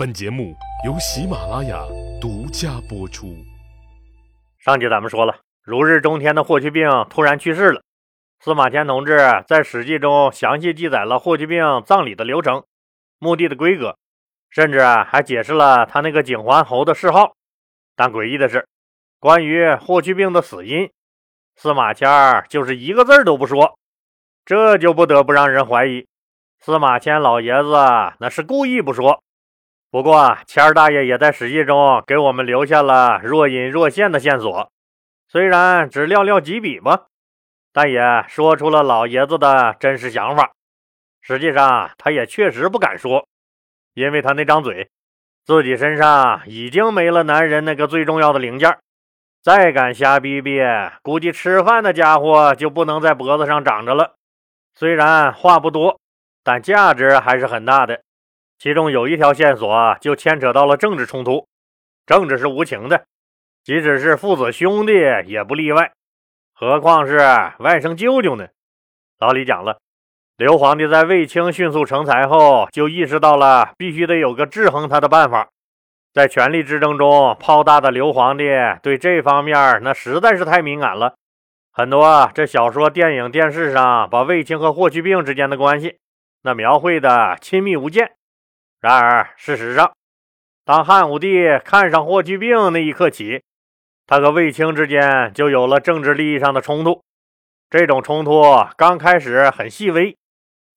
本节目由喜马拉雅独家播出。上集咱们说了，如日中天的霍去病突然去世了。司马迁同志在《史记》中详细记载了霍去病葬礼的流程、墓地的规格，甚至还解释了他那个景桓侯的谥号。但诡异的是，关于霍去病的死因，司马迁就是一个字儿都不说，这就不得不让人怀疑，司马迁老爷子那是故意不说。不过，谦儿大爷也在《史记》中给我们留下了若隐若现的线索，虽然只寥寥几笔吧，但也说出了老爷子的真实想法。实际上，他也确实不敢说，因为他那张嘴，自己身上已经没了男人那个最重要的零件，再敢瞎逼逼，估计吃饭的家伙就不能在脖子上长着了。虽然话不多，但价值还是很大的。其中有一条线索就牵扯到了政治冲突，政治是无情的，即使是父子兄弟也不例外，何况是外甥舅舅呢？老李讲了，刘皇帝在卫青迅速成才后，就意识到了必须得有个制衡他的办法。在权力之争中泡大的刘皇帝对这方面那实在是太敏感了，很多这小说、电影、电视上把卫青和霍去病之间的关系那描绘的亲密无间。然而，事实上，当汉武帝看上霍去病那一刻起，他和卫青之间就有了政治利益上的冲突。这种冲突刚开始很细微，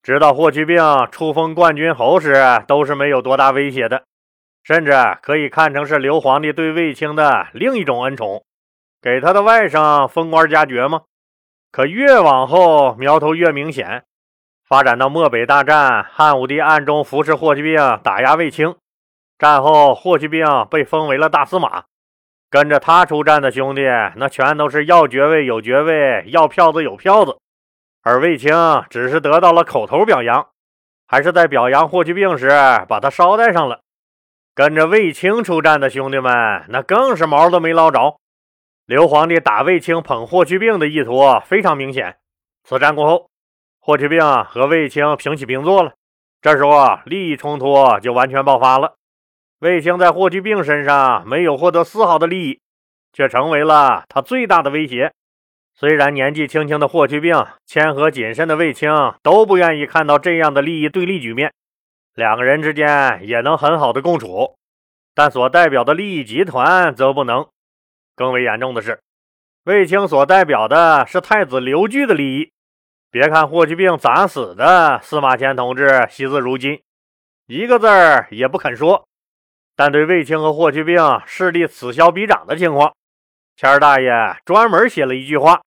直到霍去病初封冠军侯时，都是没有多大威胁的，甚至可以看成是刘皇帝对卫青的另一种恩宠，给他的外甥封官加爵吗？可越往后，苗头越明显。发展到漠北大战，汉武帝暗中扶持霍去病打压卫青。战后，霍去病被封为了大司马，跟着他出战的兄弟，那全都是要爵位有爵位，要票子有票子。而卫青只是得到了口头表扬，还是在表扬霍去病时把他捎带上了。跟着卫青出战的兄弟们，那更是毛都没捞着。刘皇帝打卫青捧霍去病的意图非常明显。此战过后。霍去病和卫青平起平坐了，这时候啊利益冲突就完全爆发了。卫青在霍去病身上没有获得丝毫的利益，却成为了他最大的威胁。虽然年纪轻轻的霍去病、谦和谨慎的卫青都不愿意看到这样的利益对立局面，两个人之间也能很好的共处，但所代表的利益集团则不能。更为严重的是，卫青所代表的是太子刘据的利益。别看霍去病咋死的，司马迁同志惜字如金，一个字儿也不肯说。但对卫青和霍去病势力此消彼长的情况，谦儿大爷专门写了一句话：“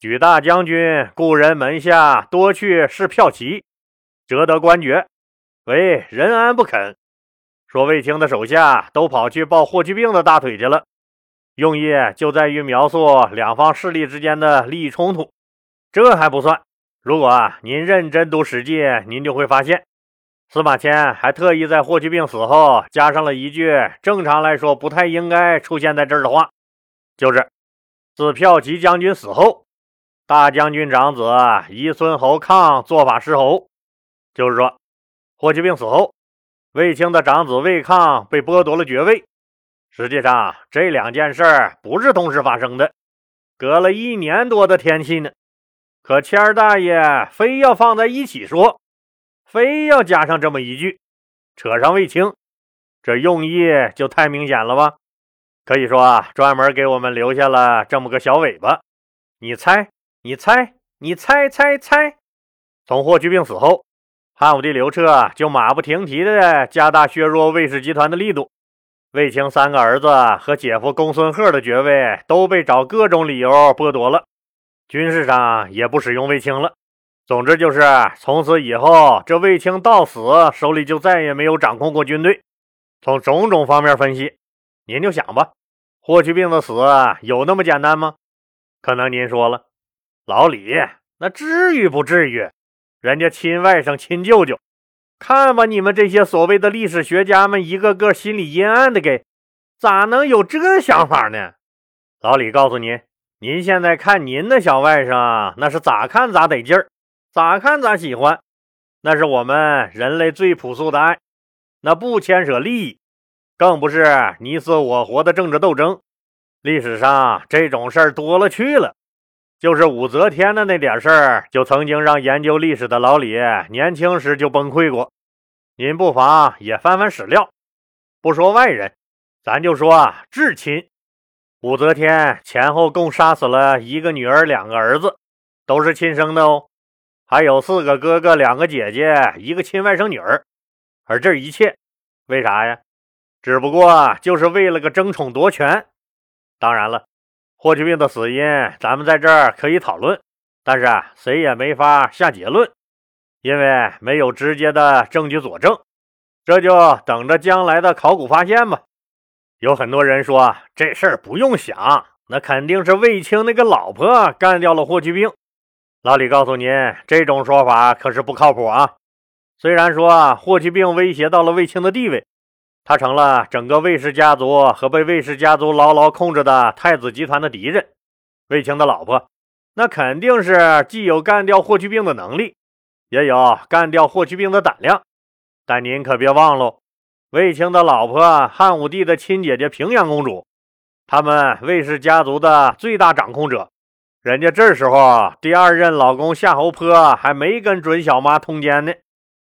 举大将军故人门下多去试票骑，折得官爵，为人安不肯。”说卫青的手下都跑去抱霍去病的大腿去了，用意就在于描述两方势力之间的利益冲突。这还不算，如果啊您认真读《史记》，您就会发现，司马迁还特意在霍去病死后加上了一句正常来说不太应该出现在这儿的话，就是自骠骑将军死后，大将军长子夷孙侯抗做法师侯。就是说，霍去病死后，卫青的长子卫抗被剥夺了爵位。实际上，这两件事不是同时发生的，隔了一年多的天气呢。可谦儿大爷非要放在一起说，非要加上这么一句，扯上卫青，这用意就太明显了吧？可以说啊，专门给我们留下了这么个小尾巴。你猜，你猜，你猜猜猜。从霍去病死后，汉武帝刘彻就马不停蹄地加大削弱卫氏集团的力度。卫青三个儿子和姐夫公孙贺的爵位都被找各种理由剥夺了。军事上也不使用卫青了。总之就是从此以后，这卫青到死手里就再也没有掌控过军队。从种种方面分析，您就想吧，霍去病的死有那么简单吗？可能您说了，老李那至于不至于？人家亲外甥、亲舅舅，看吧，你们这些所谓的历史学家们，一个个心里阴暗的，给咋能有这想法呢？老李告诉您。您现在看您的小外甥，那是咋看咋得劲儿，咋看咋喜欢，那是我们人类最朴素的爱。那不牵扯利益，更不是你死我活的政治斗争。历史上这种事儿多了去了，就是武则天的那点事儿，就曾经让研究历史的老李年轻时就崩溃过。您不妨也翻翻史料，不说外人，咱就说至亲。武则天前后共杀死了一个女儿，两个儿子，都是亲生的哦，还有四个哥哥，两个姐姐，一个亲外甥女儿。而这一切，为啥呀？只不过就是为了个争宠夺权。当然了，霍去病的死因咱们在这儿可以讨论，但是啊，谁也没法下结论，因为没有直接的证据佐证。这就等着将来的考古发现吧。有很多人说这事儿不用想，那肯定是卫青那个老婆干掉了霍去病。老李告诉您，这种说法可是不靠谱啊。虽然说霍去病威胁到了卫青的地位。他成了整个卫氏家族和被卫氏家族牢牢控制的太子集团的敌人。卫青的老婆，那肯定是既有干掉霍去病的能力，也有干掉霍去病的胆量。但您可别忘了，卫青的老婆汉武帝的亲姐姐平阳公主，他们卫氏家族的最大掌控者。人家这时候第二任老公夏侯颇还没跟准小妈通奸呢，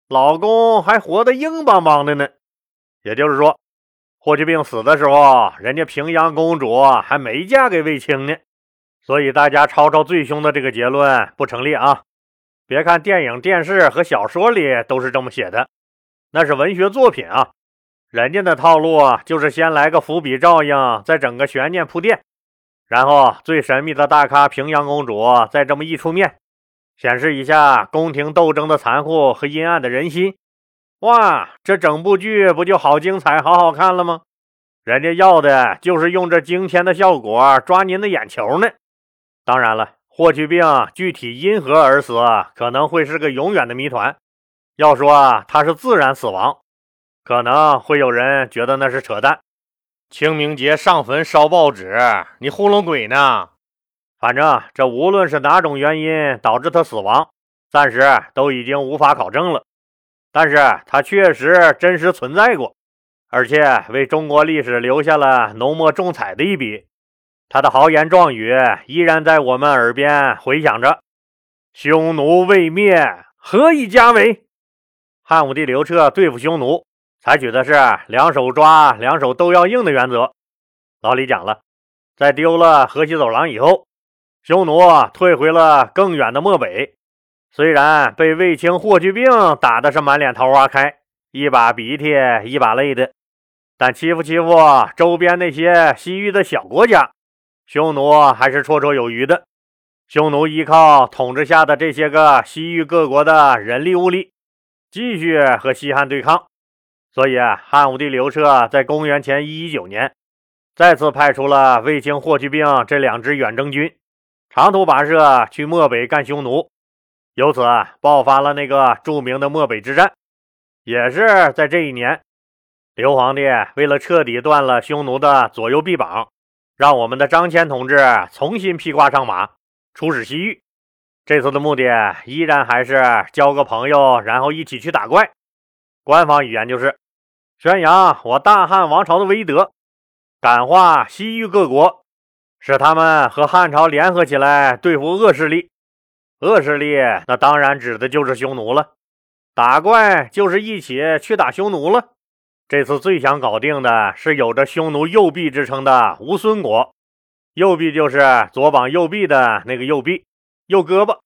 老公还活得硬邦邦的呢。也就是说，霍去病死的时候，人家平阳公主还没嫁给卫青呢，所以大家抄抄最凶的这个结论不成立啊！别看电影、电视和小说里都是这么写的，那是文学作品啊。人家的套路就是先来个伏笔照应，再整个悬念铺垫，然后最神秘的大咖平阳公主再这么一出面，显示一下宫廷斗争的残酷和阴暗的人心。哇，这整部剧不就好精彩、好好看了吗？人家要的就是用这惊天的效果抓您的眼球呢。当然了，霍去病具体因何而死，可能会是个永远的谜团。要说他是自然死亡，可能会有人觉得那是扯淡。清明节上坟烧报纸，你糊弄鬼呢？反正这无论是哪种原因导致他死亡，暂时都已经无法考证了。但是他确实真实存在过，而且为中国历史留下了浓墨重彩的一笔。他的豪言壮语依然在我们耳边回响着：“匈奴未灭，何以家为？”汉武帝刘彻对付匈奴，采取的是两手抓、两手都要硬的原则。老李讲了，在丢了河西走廊以后，匈奴退回了更远的漠北。虽然被卫青、霍去病打的是满脸桃花开，一把鼻涕一把泪的，但欺负欺负周边那些西域的小国家，匈奴还是绰绰有余的。匈奴依靠统治下的这些个西域各国的人力物力，继续和西汉对抗。所以啊，汉武帝刘彻在公元前一一九年，再次派出了卫青、霍去病这两支远征军，长途跋涉去漠北干匈奴。由此爆发了那个著名的漠北之战，也是在这一年，刘皇帝为了彻底断了匈奴的左右臂膀，让我们的张骞同志重新披挂上马，出使西域。这次的目的依然还是交个朋友，然后一起去打怪。官方语言就是宣扬我大汉王朝的威德，感化西域各国，使他们和汉朝联合起来对付恶势力。恶势力，那当然指的就是匈奴了。打怪就是一起去打匈奴了。这次最想搞定的是有着匈奴右臂之称的乌孙国。右臂就是左膀右臂的那个右臂，右胳膊。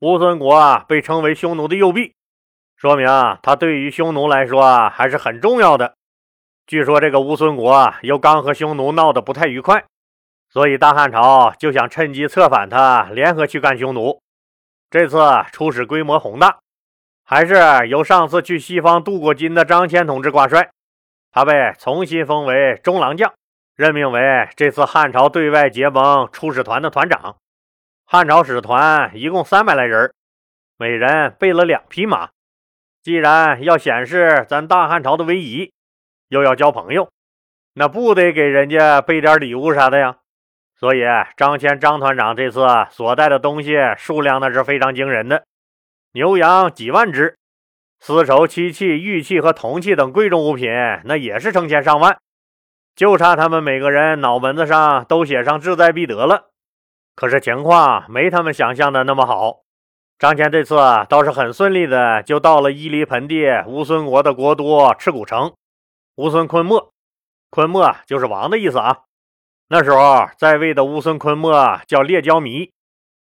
乌孙国啊被称为匈奴的右臂，说明啊他对于匈奴来说还是很重要的。据说这个乌孙国又刚和匈奴闹得不太愉快，所以大汉朝就想趁机策反他，联合去干匈奴。这次出使规模宏大，还是由上次去西方镀过金的张骞同志挂帅。他被重新封为中郎将，任命为这次汉朝对外结盟出使团的团长。汉朝使团一共三百来人，每人备了两匹马。既然要显示咱大汉朝的威仪，又要交朋友，那不得给人家备点礼物啥的呀？所以，张骞张团长这次所带的东西数量那是非常惊人的，牛羊几万只，丝绸、漆器、玉器和铜器等贵重物品，那也是成千上万，就差他们每个人脑门子上都写上志在必得了。可是情况没他们想象的那么好。张骞这次倒是很顺利的，就到了伊犁盆地乌孙国的国都赤谷城。乌孙昆莫，昆莫就是王的意思啊。那时候在位的乌孙昆莫叫列焦弥，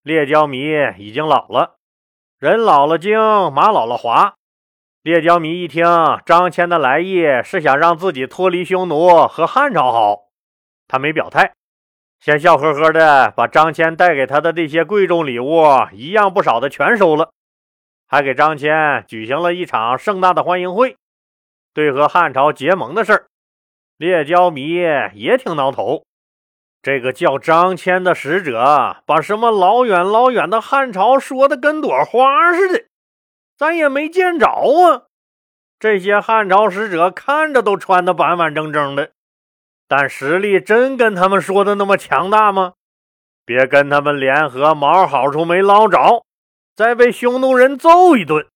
列焦弥已经老了，人老了精，马老了滑。列焦弥一听张骞的来意是想让自己脱离匈奴和汉朝好，他没表态。先笑呵呵的把张骞带给他的这些贵重礼物一样不少的全收了，还给张骞举行了一场盛大的欢迎会。对和汉朝结盟的事儿，列焦弥也挺挠头。这个叫张骞的使者，把什么老远老远的汉朝说的跟朵花似的，咱也没见着啊。这些汉朝使者看着都穿的板板正正的。但实力真跟他们说的那么强大吗？别跟他们联合，毛好处没捞着，再被匈奴人揍一顿，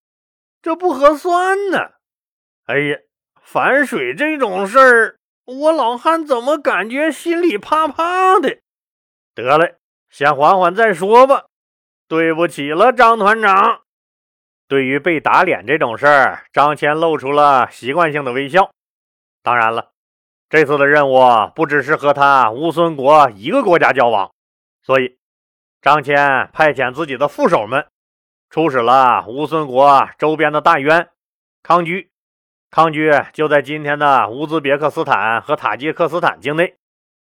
这不合算呢！哎呀，反水这种事儿，我老汉怎么感觉心里怕怕的？得嘞，先缓缓再说吧。对不起了，张团长。对于被打脸这种事儿，张骞露出了习惯性的微笑。当然了。这次的任务不只是和他乌孙国一个国家交往，所以张骞派遣自己的副手们出使了乌孙国周边的大渊、康居。康居就在今天的乌兹别克斯坦和塔吉克斯坦境内。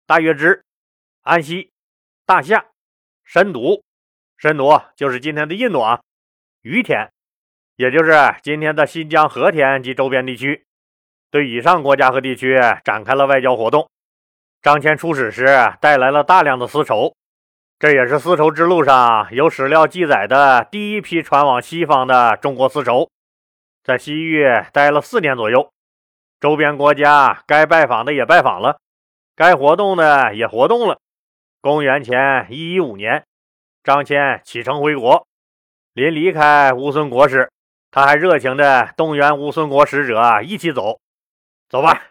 大月支、安西、大夏、申毒，申毒就是今天的印度啊。于田，也就是今天的新疆和田及周边地区。对以上国家和地区展开了外交活动。张骞出使时带来了大量的丝绸，这也是丝绸之路上有史料记载的第一批传往西方的中国丝绸。在西域待了四年左右，周边国家该拜访的也拜访了，该活动的也活动了。公元前一一五年，张骞启程回国。临离开乌孙国时，他还热情地动员乌孙国使者一起走。走吧，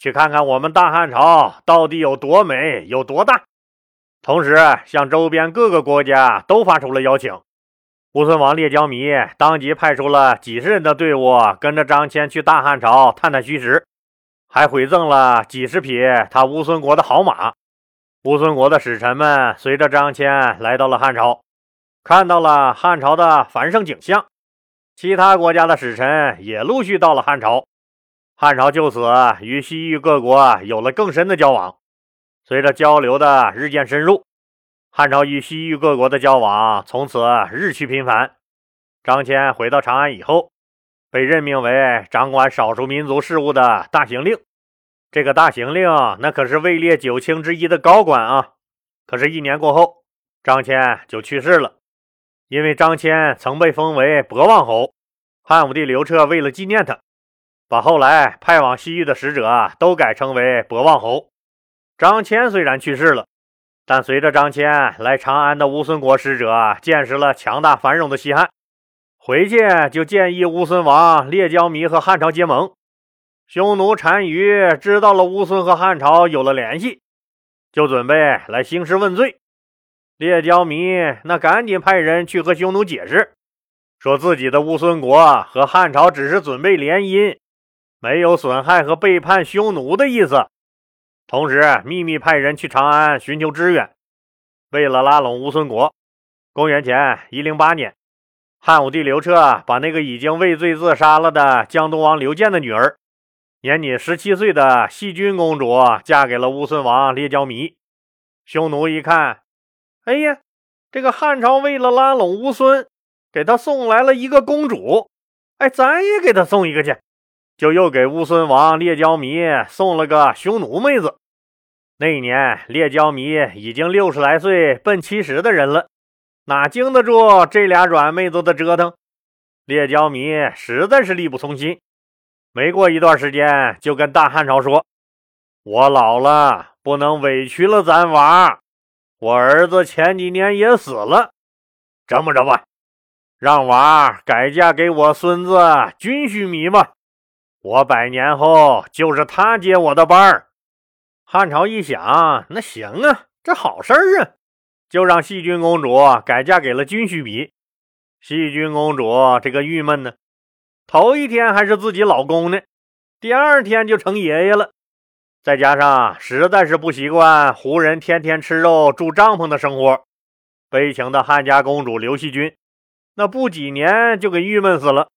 去看看我们大汉朝到底有多美，有多大。同时，向周边各个国家都发出了邀请。乌孙王列焦弥当即派出了几十人的队伍，跟着张骞去大汉朝探探虚实，还回赠了几十匹他乌孙国的好马。乌孙国的使臣们随着张骞来到了汉朝，看到了汉朝的繁盛景象。其他国家的使臣也陆续到了汉朝。汉朝就此与西域各国有了更深的交往。随着交流的日渐深入，汉朝与西域各国的交往从此日趋频繁。张骞回到长安以后，被任命为掌管少数民族事务的大行令。这个大行令那可是位列九卿之一的高官啊！可是，一年过后，张骞就去世了。因为张骞曾被封为博望侯，汉武帝刘彻为了纪念他。把后来派往西域的使者都改称为博望侯。张骞虽然去世了，但随着张骞来长安的乌孙国使者见识了强大繁荣的西汉，回去就建议乌孙王列交弥和汉朝结盟。匈奴单于知道了乌孙和汉朝有了联系，就准备来兴师问罪。列交弥那赶紧派人去和匈奴解释，说自己的乌孙国和汉朝只是准备联姻。没有损害和背叛匈奴的意思，同时秘密派人去长安寻求支援。为了拉拢乌孙国，公元前一零八年，汉武帝刘彻把那个已经畏罪自杀了的江东王刘建的女儿，年仅十七岁的细君公主嫁给了乌孙王列焦弥。匈奴一看，哎呀，这个汉朝为了拉拢乌孙，给他送来了一个公主，哎，咱也给他送一个去。就又给乌孙王列焦弥送了个匈奴妹子。那一年，列焦弥已经六十来岁，奔七十的人了，哪经得住这俩软妹子的折腾？列焦弥实在是力不从心。没过一段时间，就跟大汉朝说：“我老了，不能委屈了咱娃。我儿子前几年也死了。这么着吧，让娃改嫁给我孙子军须弥吧，我百年后就是他接我的班儿。汉朝一想，那行啊，这好事儿啊，就让细菌公主改嫁给了军需比。细菌公主这个郁闷呢，头一天还是自己老公呢，第二天就成爷爷了。再加上实在是不习惯胡人天天吃肉住帐篷的生活，悲情的汉家公主刘惜君，那不几年就给郁闷死了。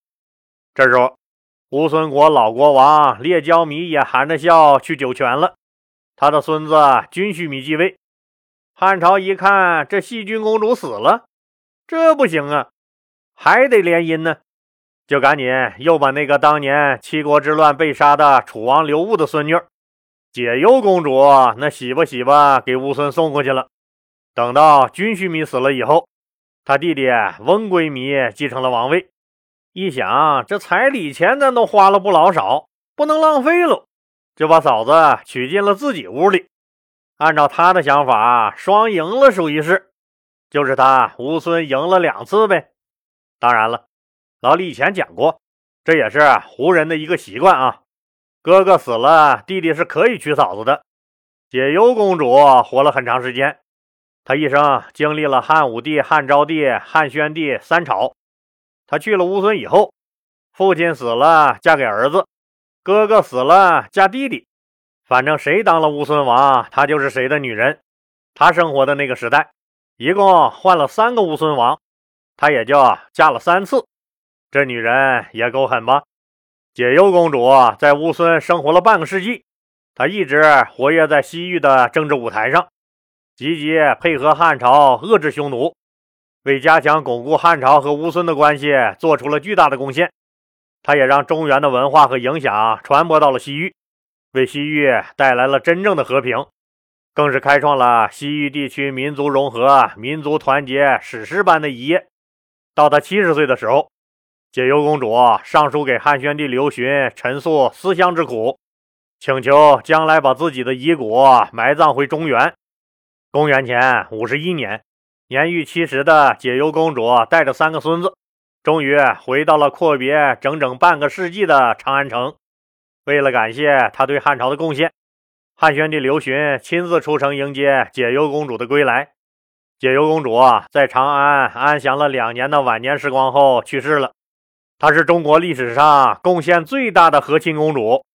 这时候，乌孙国老国王列焦弥也含着笑去九泉了，他的孙子军须弥继位。汉朝一看这细菌公主死了，这不行啊，还得联姻呢，就赶紧又把那个当年七国之乱被杀的楚王刘戊的孙女。解忧公主那洗吧洗吧，给乌孙送过去了。等到军须弥死了以后，他弟弟翁归弥继承了王位。一想这彩礼钱咱都花了不老少，不能浪费喽，就把嫂子娶进了自己屋里。按照他的想法，双赢了属于是，就是他乌孙赢了两次呗。当然了，老李以前讲过，这也是胡人的一个习惯啊。哥哥死了，弟弟是可以娶嫂子的。解忧公主活了很长时间，她一生经历了汉武帝、汉昭帝、汉宣帝三朝。她去了乌孙以后，父亲死了嫁给儿子，哥哥死了嫁弟弟，反正谁当了乌孙王，她就是谁的女人。她生活的那个时代，一共换了三个乌孙王，她也就嫁了三次。这女人也够狠吧？解忧公主在乌孙生活了半个世纪，她一直活跃在西域的政治舞台上，积极配合汉朝遏制匈奴，为加强巩固汉朝和乌孙的关系做出了巨大的贡献。他也让中原的文化和影响传播到了西域，为西域带来了真正的和平，更是开创了西域地区民族融合、民族团结史诗般的一页。到他七十岁的时候。解忧公主上书给汉宣帝刘询，陈述思乡之苦，请求将来把自己的遗骨埋葬回中原。公元前五十一年，年逾七十的解忧公主带着三个孙子，终于回到了阔别整整半个世纪的长安城。为了感谢他对汉朝的贡献，汉宣帝刘询亲自出城迎接解忧公主的归来。解忧公主在长安安详了两年的晚年时光后去世了。她是中国历史上贡献最大的和亲公主。